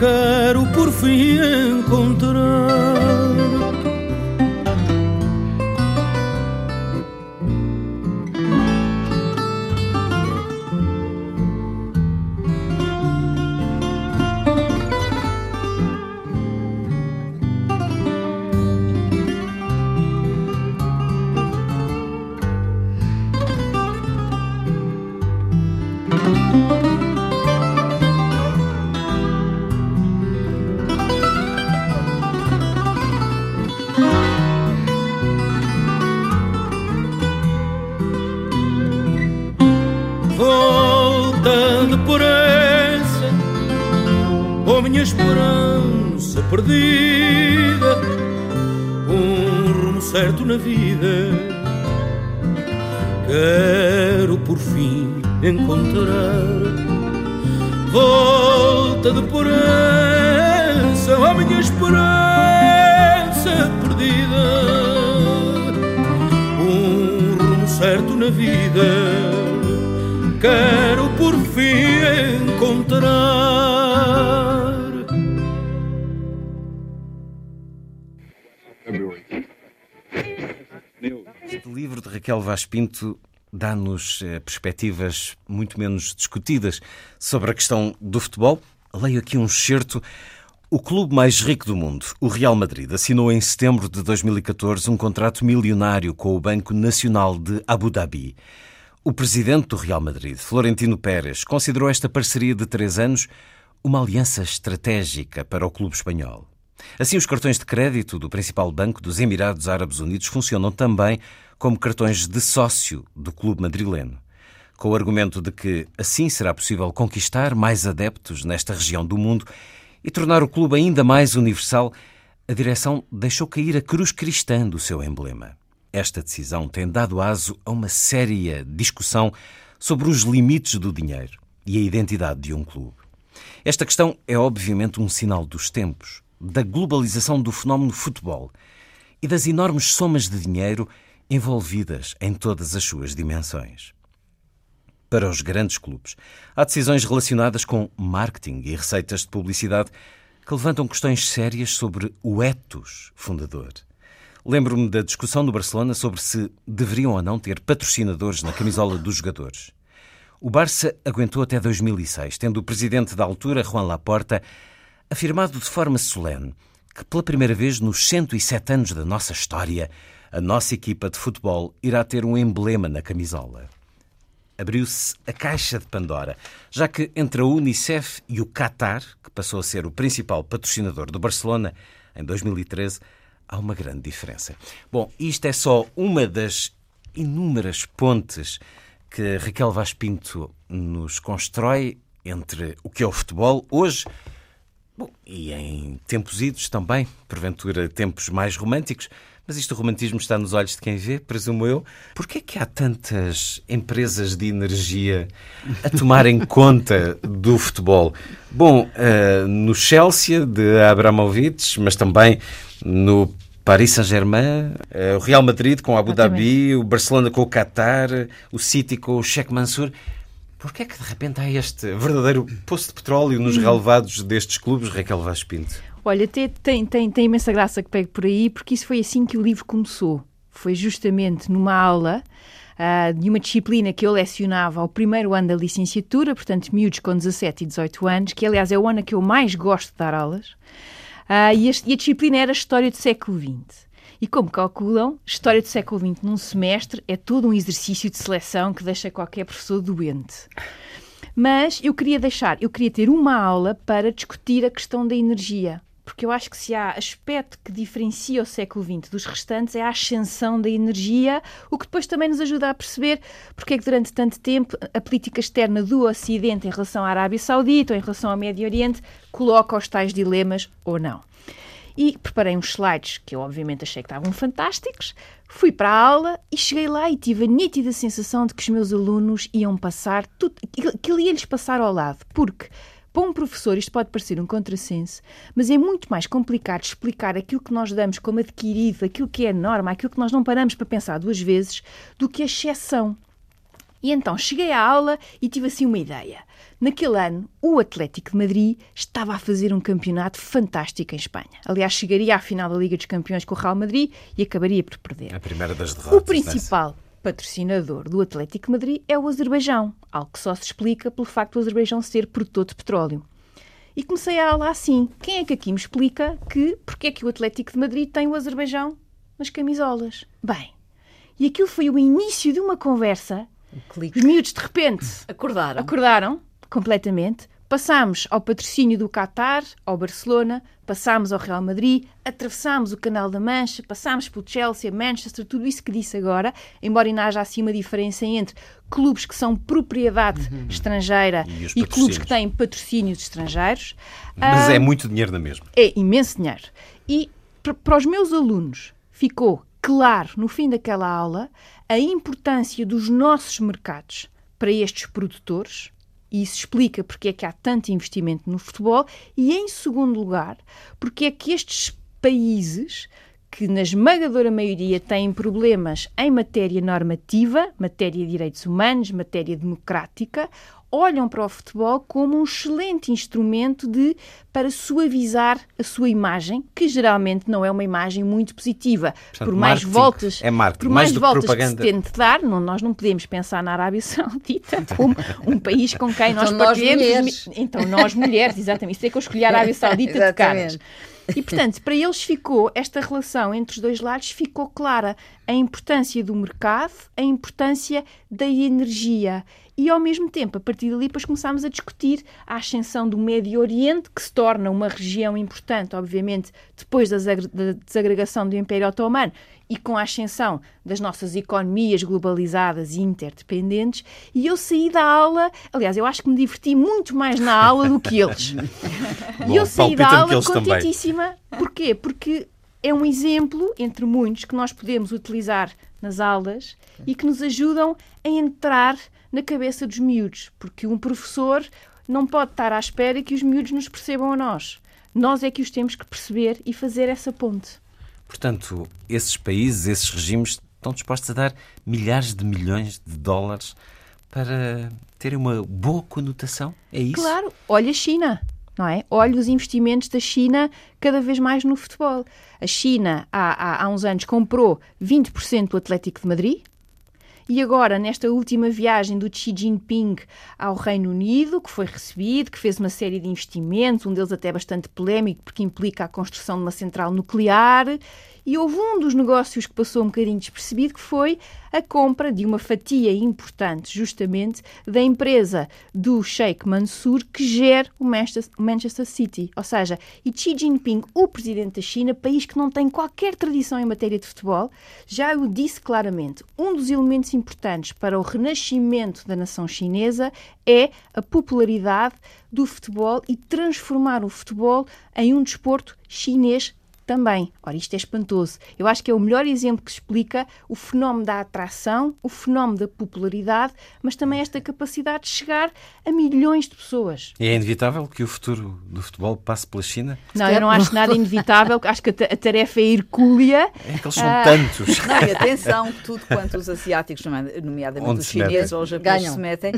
Quero por fim encontrar. Quero por fim encontrar. Volta de pureza, oh minha esperança perdida, um rumo certo na vida quero por fim encontrar. Raquel Vaz Pinto dá-nos eh, perspectivas muito menos discutidas sobre a questão do futebol. Leio aqui um excerto. O clube mais rico do mundo, o Real Madrid, assinou em setembro de 2014 um contrato milionário com o Banco Nacional de Abu Dhabi. O presidente do Real Madrid, Florentino Pérez, considerou esta parceria de três anos uma aliança estratégica para o clube espanhol. Assim, os cartões de crédito do principal banco dos Emirados Árabes Unidos funcionam também como cartões de sócio do clube madrileno, com o argumento de que assim será possível conquistar mais adeptos nesta região do mundo e tornar o clube ainda mais universal. A direção deixou cair a cruz cristã do seu emblema. Esta decisão tem dado aso a uma séria discussão sobre os limites do dinheiro e a identidade de um clube. Esta questão é obviamente um sinal dos tempos, da globalização do fenómeno futebol e das enormes somas de dinheiro envolvidas em todas as suas dimensões. Para os grandes clubes, há decisões relacionadas com marketing e receitas de publicidade que levantam questões sérias sobre o ethos fundador. Lembro-me da discussão no Barcelona sobre se deveriam ou não ter patrocinadores na camisola dos jogadores. O Barça aguentou até 2006, tendo o presidente da altura, Juan Laporta, afirmado de forma solene que pela primeira vez nos 107 anos da nossa história, a nossa equipa de futebol irá ter um emblema na camisola. Abriu-se a caixa de Pandora, já que entre a Unicef e o Qatar, que passou a ser o principal patrocinador do Barcelona em 2013, há uma grande diferença. Bom, isto é só uma das inúmeras pontes que Raquel Vaz Pinto nos constrói entre o que é o futebol hoje bom, e em tempos idos também, porventura tempos mais românticos, mas isto o romantismo está nos olhos de quem vê, presumo eu. Porquê é que há tantas empresas de energia a tomarem conta do futebol? Bom, uh, no Chelsea de Abramovich, mas também no Paris Saint-Germain, uh, o Real Madrid com Abu Dhabi, o Barcelona com o Qatar, o City com o Sheikh Mansour. Porquê é que de repente há este verdadeiro poço de petróleo nos relevados destes clubes, Raquel Vaz Pinto? Olha, tem, tem, tem, tem imensa graça que pegue por aí, porque isso foi assim que o livro começou. Foi justamente numa aula uh, de uma disciplina que eu lecionava ao primeiro ano da licenciatura, portanto, miúdos com 17 e 18 anos, que aliás é o ano que eu mais gosto de dar aulas. Uh, e, a, e a disciplina era História do século XX. E como calculam, História do século XX num semestre é todo um exercício de seleção que deixa qualquer professor doente. Mas eu queria deixar, eu queria ter uma aula para discutir a questão da energia porque eu acho que se há aspecto que diferencia o século XX dos restantes é a ascensão da energia, o que depois também nos ajuda a perceber porque é que durante tanto tempo a política externa do Ocidente em relação à Arábia Saudita ou em relação ao Médio Oriente coloca os tais dilemas ou não. E preparei uns slides que eu obviamente achei que estavam fantásticos, fui para a aula e cheguei lá e tive a nítida sensação de que os meus alunos iam passar, tudo, que ele ia-lhes passar ao lado, porque para um professor isto pode parecer um contrassenso, mas é muito mais complicado explicar aquilo que nós damos como adquirido, aquilo que é norma, aquilo que nós não paramos para pensar duas vezes, do que a exceção. E então cheguei à aula e tive assim uma ideia. Naquele ano, o Atlético de Madrid estava a fazer um campeonato fantástico em Espanha. Aliás, chegaria à final da Liga dos Campeões com o Real Madrid e acabaria por perder. A primeira das derrotas. O principal patrocinador do Atlético de Madrid é o Azerbaijão, algo que só se explica pelo facto do Azerbaijão ser produtor de petróleo. E comecei a aula assim. Quem é que aqui me explica que porque é que o Atlético de Madrid tem o Azerbaijão nas camisolas? Bem, e aquilo foi o início de uma conversa. clique. Os miúdos, de repente, Acordaram. acordaram completamente. Passámos ao patrocínio do Qatar, ao Barcelona, passámos ao Real Madrid, atravessámos o Canal da Mancha, passámos pelo Chelsea, Manchester, tudo isso que disse agora, embora ainda haja assim uma diferença entre clubes que são propriedade estrangeira E e, clubes que têm patrocínios estrangeiros. Mas Ah, é muito dinheiro na mesma. é imenso dinheiro. E para os meus alunos ficou claro no fim daquela aula a importância dos nossos mercados para estes produtores. E isso explica porque é que há tanto investimento no futebol. E, em segundo lugar, porque é que estes países, que na esmagadora maioria têm problemas em matéria normativa, matéria de direitos humanos, matéria democrática, olham para o futebol como um excelente instrumento de para suavizar a sua imagem, que geralmente não é uma imagem muito positiva. Portanto, por mais voltas, É por mais mais voltas que se tente dar, não, nós não podemos pensar na Arábia Saudita como um país com quem nós Então nós partilhamos Então nós mulheres, exatamente. Isso é que eu escolhi a Arábia Saudita de caras. E, portanto, para eles ficou, esta relação entre os dois lados ficou clara. A importância do mercado, a importância da energia. E, ao mesmo tempo, a partir dali, depois começámos a discutir a ascensão do Médio Oriente, que se torna uma região importante, obviamente, depois da desagre- da desagregação do Império Otomano e com a ascensão das nossas economias globalizadas e interdependentes. E eu saí da aula, aliás, eu acho que me diverti muito mais na aula do que eles. E eu saí da aula eles também. contentíssima. Porquê? Porque é um exemplo, entre muitos, que nós podemos utilizar nas aulas e que nos ajudam a entrar na cabeça dos miúdos. Porque um professor não pode estar à espera que os miúdos nos percebam a nós. Nós é que os temos que perceber e fazer essa ponte. Portanto, esses países, esses regimes estão dispostos a dar milhares de milhões de dólares para terem uma boa conotação? É isso? Claro, olha a China, não é? Olha os investimentos da China cada vez mais no futebol. A China, há, há, há uns anos, comprou 20% do Atlético de Madrid. E agora, nesta última viagem do Xi Jinping ao Reino Unido, que foi recebido, que fez uma série de investimentos, um deles até bastante polémico, porque implica a construção de uma central nuclear, e houve um dos negócios que passou um bocadinho despercebido, que foi a compra de uma fatia importante, justamente, da empresa do Sheikh Mansour, que gera o Manchester, City. Ou seja, e Xi Jinping, o presidente da China, país que não tem qualquer tradição em matéria de futebol, já o disse claramente. Um dos elementos importantes para o renascimento da nação chinesa é a popularidade do futebol e transformar o futebol em um desporto chinês também. Ora, isto é espantoso. Eu acho que é o melhor exemplo que explica o fenómeno da atração, o fenómeno da popularidade, mas também esta capacidade de chegar a milhões de pessoas. E é inevitável que o futuro do futebol passe pela China? Não, eu não acho nada inevitável, acho que a ta- a tarefa é hercúlea. É que eles são Ah. tantos. Não, e atenção, tudo quanto os asiáticos, nomeadamente Onde os se chineses ou os japoneses se metem,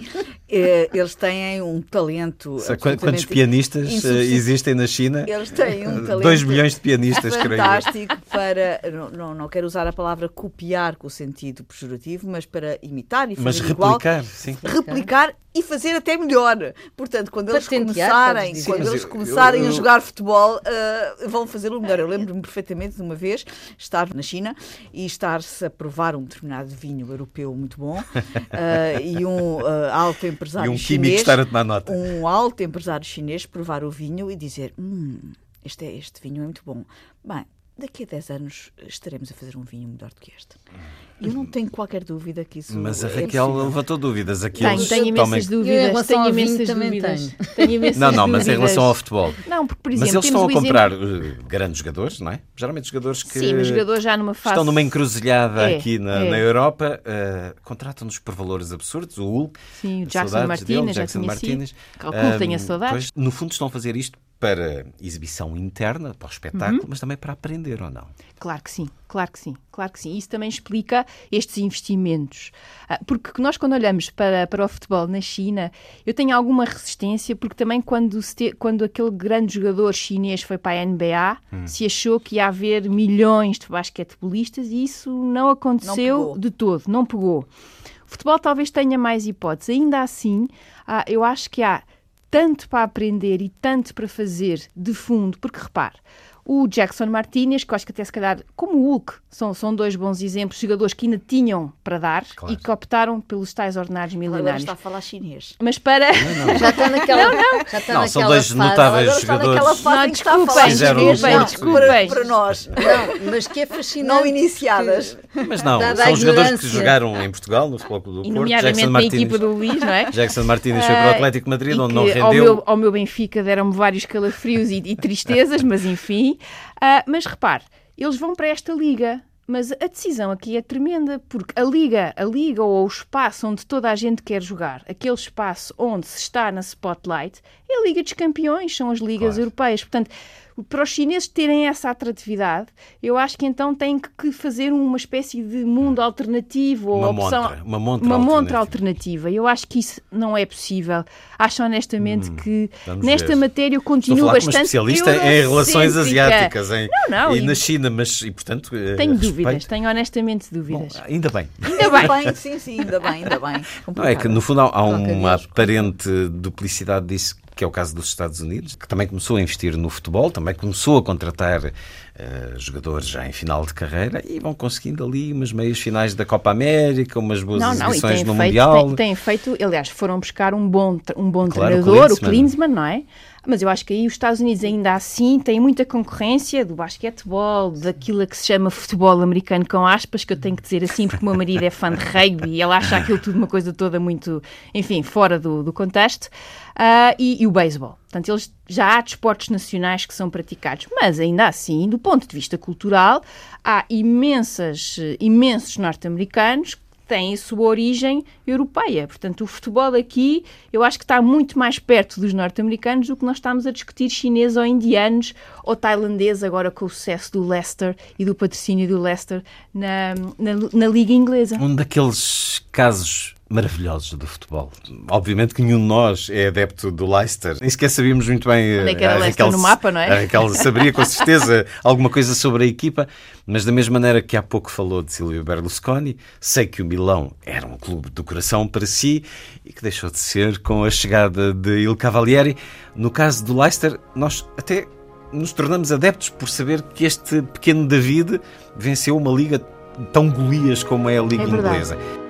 eh, eles têm um talento. Sabe quantos pianistas eh, existem na China? Eles têm um talento 2 milhões de pianistas, creio eu. fantástico para, não, não, não quero usar a palavra copiar com o sentido pejorativo, mas para imitar e fazer Mas igual, replicar, sim. replicar e fazer até melhor. Portanto, quando eles Patentear, começarem, dizer. quando eles eu- começarem eu- a jogar futebol, ah, vão fazê-lo melhor. Eu lembro-me perfeitamente de uma vez estar na China e estar-se a provar um determinado vinho europeu muito bom ah, e um ah, alto empresário E um químico chinês, estar a tomar nota. um alto empresário chinês provar o vinho e dizer hum, este, é, este vinho é muito bom. Bem, daqui a 10 anos estaremos a fazer um vinho melhor do que este. Eu não tenho qualquer dúvida que isso Mas a é Raquel possível. levantou dúvidas. Aqui Tenho, tenho tomem- imensas Eu, em dúvidas. relação Tenho ao vinho, imensas também dúvidas. tenho. Tenho imensas Não, não, mas em dúvidas. relação ao futebol. Não, porque, por Mas exemplo, eles estão a comprar exemplo- eh, grandes jogadores, não é? Geralmente jogadores que Sim, mas jogadores já numa fase. estão numa encruzilhada É, aqui na, é. na Europa, eh, contratam-nos por valores absurdos. O Hulk, Sim, o Jackson Martínez, dele, já Jackson tinha Martínez. sido. Calculo que tenha Ahm, saudades. pois, no fundo, estão a fazer isto para exibição interna, para o espetáculo, Uhum. mas também para aprender ou não. Claro que sim, claro que sim, claro que sim. Isso também explica estes investimentos. Ah, Porque nós, quando olhamos para, para o futebol na China, eu tenho alguma resistência, porque também quando, se te- quando aquele grande jogador chinês foi para a NBA, Hum. se achou que ia haver milhões de basquetebolistas e isso não aconteceu pegou. de todo, não pegou. O futebol talvez tenha mais hipóteses. Ainda assim, ah, eu acho que há tanto para aprender e tanto para fazer de fundo, porque repare, o Jackson Martínez, que eu acho que até se calhar, como o Hulk, são, são dois bons exemplos, jogadores que ainda tinham para dar Claro. e que optaram pelos tais ordenados Agora milionários. está a falar chinês. Mas para. Já está naquela. Já está Não, são naquela dois fase. notáveis Agora jogadores. Não, desculpem, Não, para, Desculpem. para nós. Não, mas que é fascinante. Não iniciadas. Mas não, Dada são jogadores que jogaram em Portugal, no Futebol Clube do E Porto. nomeadamente Jackson na Martínez, equipa do Luís, não é? Jackson Martínez foi para o Ah, Atlético de Madrid, e onde não que Ao rendeu. meu, ao meu Benfica deram-me vários calafrios e, e tristezas, mas enfim. Ah, mas repare, eles vão para esta liga. Mas a decisão aqui é tremenda, porque a liga, a liga ou o espaço onde toda a gente quer jogar, aquele espaço onde se está na spotlight, é a Liga dos Campeões, são as ligas Claro. europeias. Portanto, para os chineses terem essa atratividade, eu acho que então têm que fazer uma espécie de mundo alternativo ou Uma opção, montra, uma montra uma montra alternativa. alternativa. Eu acho que isso não é possível. Acho honestamente que Hum, vamos nesta ver. matéria eu Estou a continuo bastante especialista em relações asiáticas em, Não, não, e e- na China, mas e portanto. eh, Tenho respeito. dúvidas, tenho honestamente Bom, dúvidas. ainda bem. Ainda bem. Ainda bem, sim, sim, ainda bem, ainda bem. Não, é que no fundo há, há uma aparente duplicidade disso, que é o caso dos Estados Unidos, que também começou a investir no futebol, também começou a contratar eh, jogadores já em final de carreira e vão conseguindo ali umas meias finais da Copa América, umas boas Não, não, e exibições no feito, Mundial. têm, feito, aliás, foram buscar um bom, um bom Claro, treinador, o Klinsmann. Klinsmann, não é? Mas eu acho que aí os Estados Unidos ainda assim têm muita concorrência do basquetebol, daquilo a que se chama futebol americano com aspas, que eu tenho que dizer assim porque o meu marido é fã de rugby e ele acha aquilo tudo uma coisa toda muito, enfim, fora do, do contexto, Ah, e, e o beisebol. Portanto, eles, já há desportos nacionais que são praticados, mas ainda assim, do ponto de vista cultural, há imensas, imensos norte-americanos que têm a sua origem europeia. Portanto, o futebol aqui, eu acho que está muito mais perto dos norte-americanos do que nós estamos a discutir chineses ou indianos ou tailandeses, agora com o sucesso do Leicester e do patrocínio do Leicester na, na, na Liga Inglesa. Um daqueles casos maravilhosos do futebol. Obviamente que nenhum de nós é adepto do Leicester. Nem sequer sabíamos muito bem. Onde é que era a Leicester no mapa, não é? A Raquel saberia com certeza alguma coisa sobre a equipa, mas da mesma maneira que há pouco falou de Silvio Berlusconi, sei que o Milão era um clube do coração para si e que deixou de ser com a chegada de Il Cavalieri. No caso do Leicester, nós até nos tornamos adeptos por saber que este pequeno David venceu uma liga tão golias como é a Liga É. Inglesa.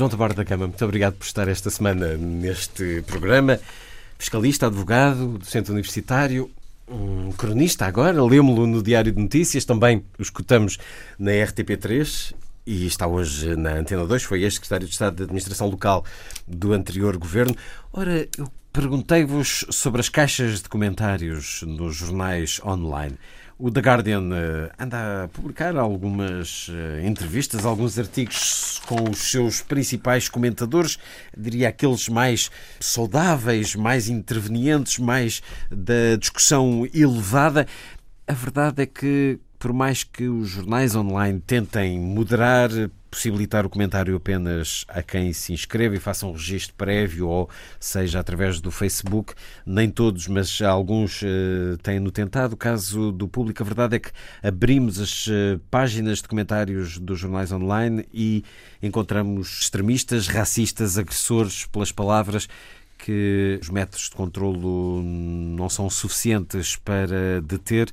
João Taborda da Cama, muito obrigado por estar esta semana neste programa. Fiscalista, advogado, docente universitário, um cronista agora, lemos-lo no Diário de Notícias, também o escutamos na RTP3 e está hoje na Antena 2, foi ex-secretário de Estado de Administração Local do anterior governo. Ora, eu perguntei-vos sobre as caixas de comentários nos jornais online. O The Guardian eh, anda a publicar algumas eh, entrevistas, alguns artigos com os seus principais comentadores, diria aqueles mais saudáveis, mais intervenientes, mais da discussão elevada. A verdade é que, por mais que os jornais online tentem moderar, possibilitar o comentário apenas a quem se inscreve e faça um registro prévio, ou seja, através do Facebook. Nem todos, mas alguns uh, têm-no tentado. O caso do público, a verdade é que abrimos as uh, páginas de comentários dos jornais online e encontramos extremistas, racistas, agressores pelas palavras que os métodos de controlo não são suficientes para deter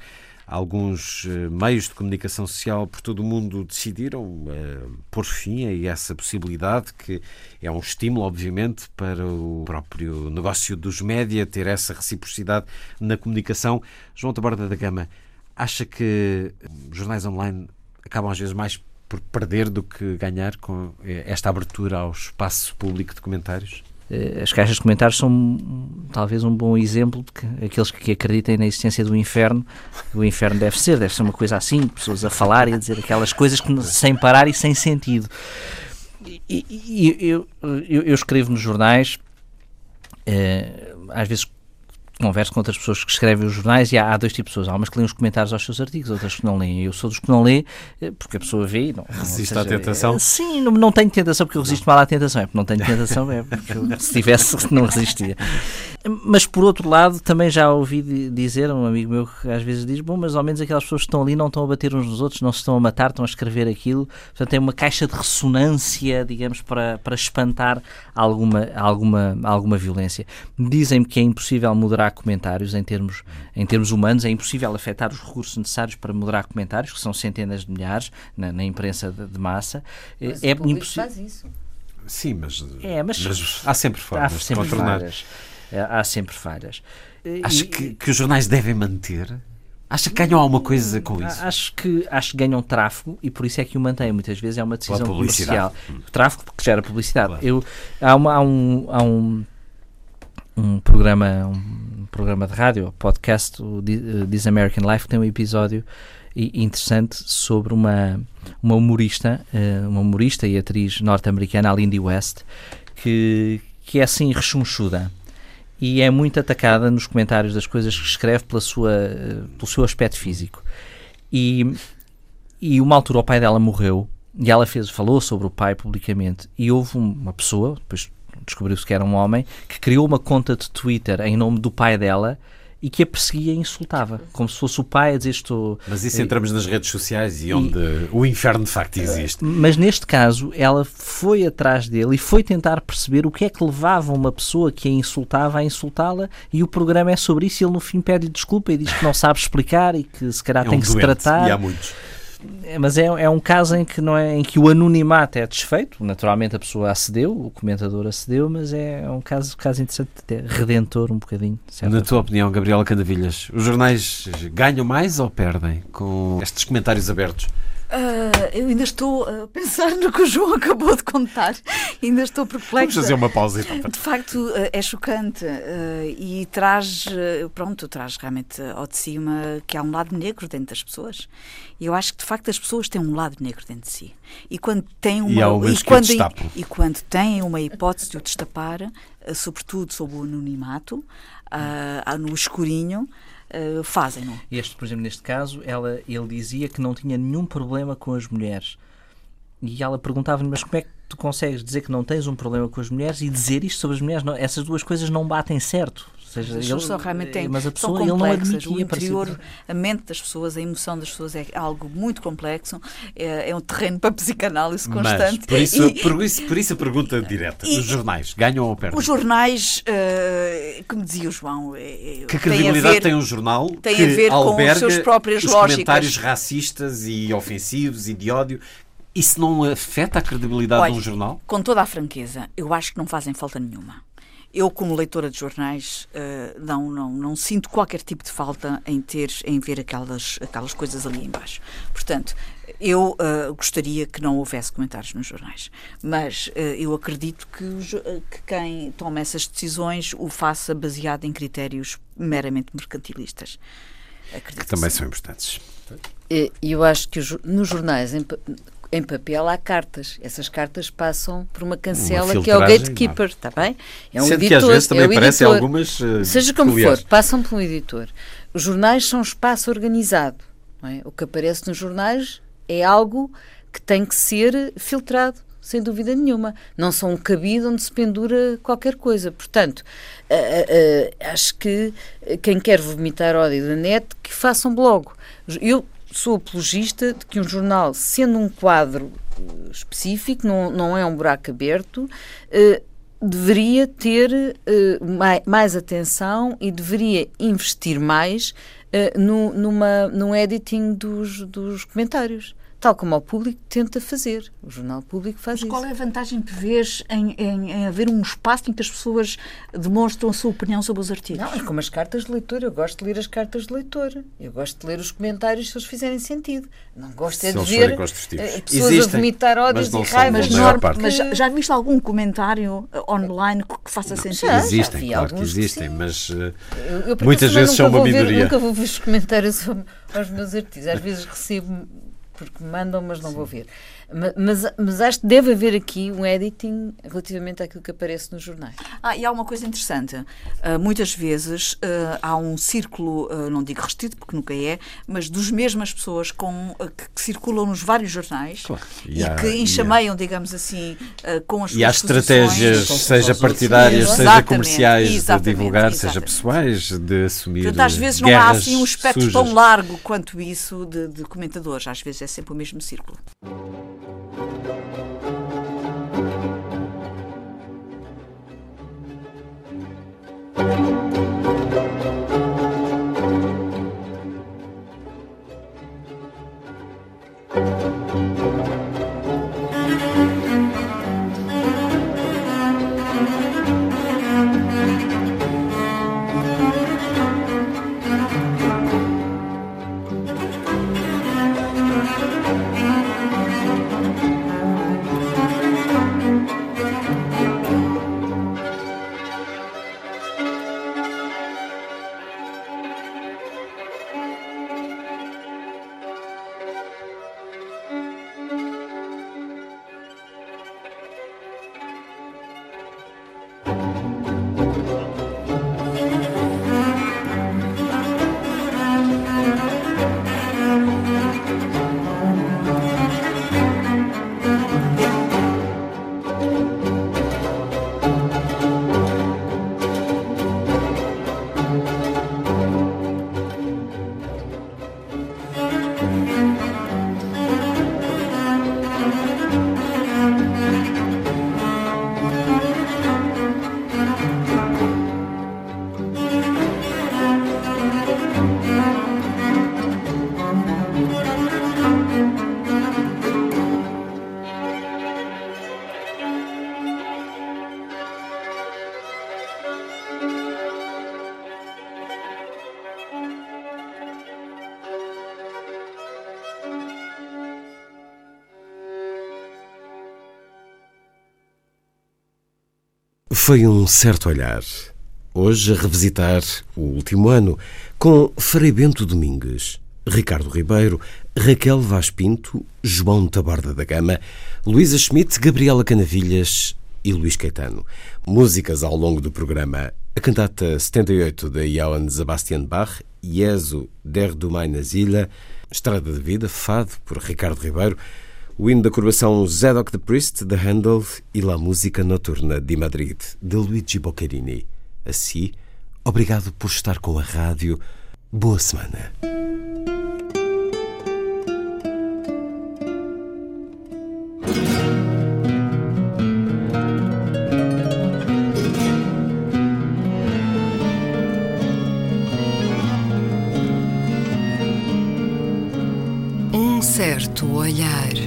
alguns eh, meios de comunicação social por todo o mundo decidiram uh, pôr fim a essa possibilidade, que é um estímulo, obviamente, para o próprio negócio dos média ter essa reciprocidade na comunicação. João Taborda da Gama, acha que jornais online acabam às vezes mais por perder do que ganhar com eh, esta abertura ao espaço público de comentários? Eh, as caixas de comentários são talvez um bom exemplo de que aqueles que acreditem na existência do inferno, o inferno deve ser, deve ser uma coisa assim, pessoas a falar e a dizer aquelas coisas que, sem parar e sem sentido. E, e eu, eu, eu, escrevo nos jornais, eh, às vezes converso com outras pessoas que escrevem os jornais e há, há, dois tipos de pessoas. Há umas que leem os comentários aos seus artigos, outras que não leem. Eu sou dos que não lê, eh, porque a pessoa vê e não. Resiste à tentação? É, sim, não, não tenho tentação porque eu resisto mal à tentação. É porque não tenho tentação, é porque eu, se tivesse, não resistia. Mas por outro lado, também já ouvi dizer, um amigo meu que às vezes diz: bom, mas ao menos aquelas pessoas que estão ali não estão a bater uns nos outros, não se estão a matar, estão a escrever aquilo. Portanto, tem uma caixa de ressonância, digamos, para, para espantar alguma, alguma, alguma violência. Dizem-me que é impossível moderar comentários em termos, em termos humanos, é impossível afetar os recursos necessários para moderar comentários, que são centenas de milhares na, na imprensa de, de massa. Mas é impossível. faz isso. Sim, mas, é, mas, mas há sempre formas há sempre de contornar. Falhas. É, há sempre falhas. Acha que, que os jornais devem manter? Acha que ganham alguma coisa com isso? Acho que, acho que ganham tráfego e por isso é que o mantém. Muitas vezes é uma decisão comercial. O tráfego porque gera publicidade. Claro. Eu, há, uma, há, um, há um, um programa um programa de rádio, podcast, o This American Life, tem um episódio interessante sobre uma, uma humorista, eh, uma humorista e atriz norte-americana, a Lindy West, que, que é assim rechonchuda e é muito atacada nos comentários das coisas que escreve pela sua, pelo seu aspecto físico. E, e uma altura o pai dela morreu e ela fez, falou sobre o pai publicamente e houve uma pessoa, depois descobriu-se que era um homem, que criou uma conta de Twitter em nome do pai dela e que a perseguia e insultava, como se fosse o pai a dizer estou... Mas isso entramos nas redes sociais e onde e, o inferno de facto existe. Mas neste caso ela foi atrás dele e foi tentar perceber o que é que levava uma pessoa que a insultava a insultá-la e o programa é sobre isso e ele no fim pede desculpa e diz que não sabe explicar e que se calhar é tem um que doente, se tratar. E há muitos. É, mas é, é um caso em que, não é, em que o anonimato é desfeito. Naturalmente a pessoa acedeu, o comentador acedeu, mas é um caso, caso interessante, redentor um bocadinho. Na tua forma. opinião, Gabriela Candavilhas, os jornais ganham mais ou perdem com estes comentários abertos? Uh, eu ainda estou a pensar no que o João acabou de contar. ainda estou perplexa. Vamos fazer uma pausa então. De facto, uh, é chocante uh, e traz, pronto, traz realmente ao de cima que há um lado negro dentro das pessoas. E eu acho que de facto as pessoas têm um lado negro dentro de si. E quando têm uma e, e quando, e, e quando têm uma hipótese de o destapar, sobretudo sob o anonimato, no escurinho, uh, fazem, não? Este, por exemplo, neste caso, ela, ele dizia que não tinha nenhum problema com as mulheres. E ela perguntava-lhe, mas como é que tu consegues dizer que não tens um problema com as mulheres e dizer isto sobre as mulheres? Não, essas duas coisas não batem certo. Ou seja, ele, são realmente têm, mas a pessoa ele não admitia. O interior, a mente das pessoas, a emoção das pessoas é algo muito complexo, é, é um terreno para psicanálise constante. Mas, por, isso, e, por, isso, por isso a pergunta direta: e, os jornais ganham ou perdem? Os jornais, uh, como dizia o João, é, que credibilidade tem, ver, tem um jornal tem que a ver com as suas próprias os lógicas. comentários racistas e ofensivos e de ódio Isso não afeta a credibilidade Olha, de um jornal? Com toda a franqueza, eu acho que não fazem falta nenhuma. Eu, como leitora de jornais, uh, não, não, não sinto qualquer tipo de falta em ter, em ver aquelas, aquelas coisas ali embaixo. Portanto, eu uh, gostaria que não houvesse comentários nos jornais, mas uh, eu acredito que, que, quem toma essas decisões o faça baseado em critérios meramente mercantilistas. Acredito que também que são importantes. E eu acho que nos jornais, em, papel, há cartas. Essas cartas passam por uma cancela uma que é o gatekeeper, está bem? É um Sendo editor. Que às vezes também é aparecem algumas. Uh, Seja como for, passam por um editor. Os jornais são um espaço organizado. É? O que aparece nos jornais é algo que tem que ser filtrado sem dúvida nenhuma. Não são um cabide onde se pendura qualquer coisa. Portanto, uh, uh, acho que quem quer vomitar ódio da net, que façam blog. Eu sou apologista de que um jornal, sendo um quadro uh, específico, não, não é um buraco aberto, deveria ter mais, mais, atenção e deveria investir mais no, numa, no editing dos, dos comentários tal como o público tenta fazer. O jornal público faz Mas isso. Qual é a vantagem que vês em, em, em, haver um espaço em que as pessoas demonstram a sua opinião sobre os artigos? Não, é como as cartas de leitor. Eu gosto de ler as cartas de leitor. Eu gosto de ler os comentários se eles fizerem sentido. Não gosto é de ver eh, pessoas Existem, a vomitar ódios e raivas. Mas, mas já, viste algum comentário eh, online que faça não, sentido? Já, existem, já claro que existem, que mas uh, eu, eu, muitas vezes são uma minoria. nunca vou ver os comentários aos meus artigos. Às vezes recebo porque mandam, mas não Sim. vou ver. Mas, mas acho que deve haver aqui um editing relativamente àquilo que aparece nos jornais. Ah, e há uma coisa interessante. Uh, muitas vezes uh, há um círculo, uh, não digo restrito, porque nunca é, mas dos mesmas pessoas com, que, que, circulam nos vários jornais claro. e, e que enxameiam, digamos assim, com as suas E há estratégias, seja partidárias, seja comerciais, de divulgar, exatamente. seja pessoais, de assumir. Portanto, às vezes não há assim um espectro sujas. tão largo quanto isso de, de comentadores. Às vezes é sempre o mesmo círculo. Música Foi um certo olhar. Hoje a revisitar o último ano com Frei Bento Domingues, Ricardo Ribeiro, Raquel Vaz Pinto, João Taborda da Gama, Luísa Schmidt, Gabriela Canavilhas e Luís Caetano. Músicas ao longo do programa. A cantata 78 de Johann Sebastian Bach, Jesu der du meine Estrada de Vida, Fado, por Ricardo Ribeiro, o hino da curvação Zadok the Priest, de Handel, e La Música Noturna de Madrid, de Luigi Boccherini. Assim, obrigado por estar com a rádio. Boa semana. Um certo olhar.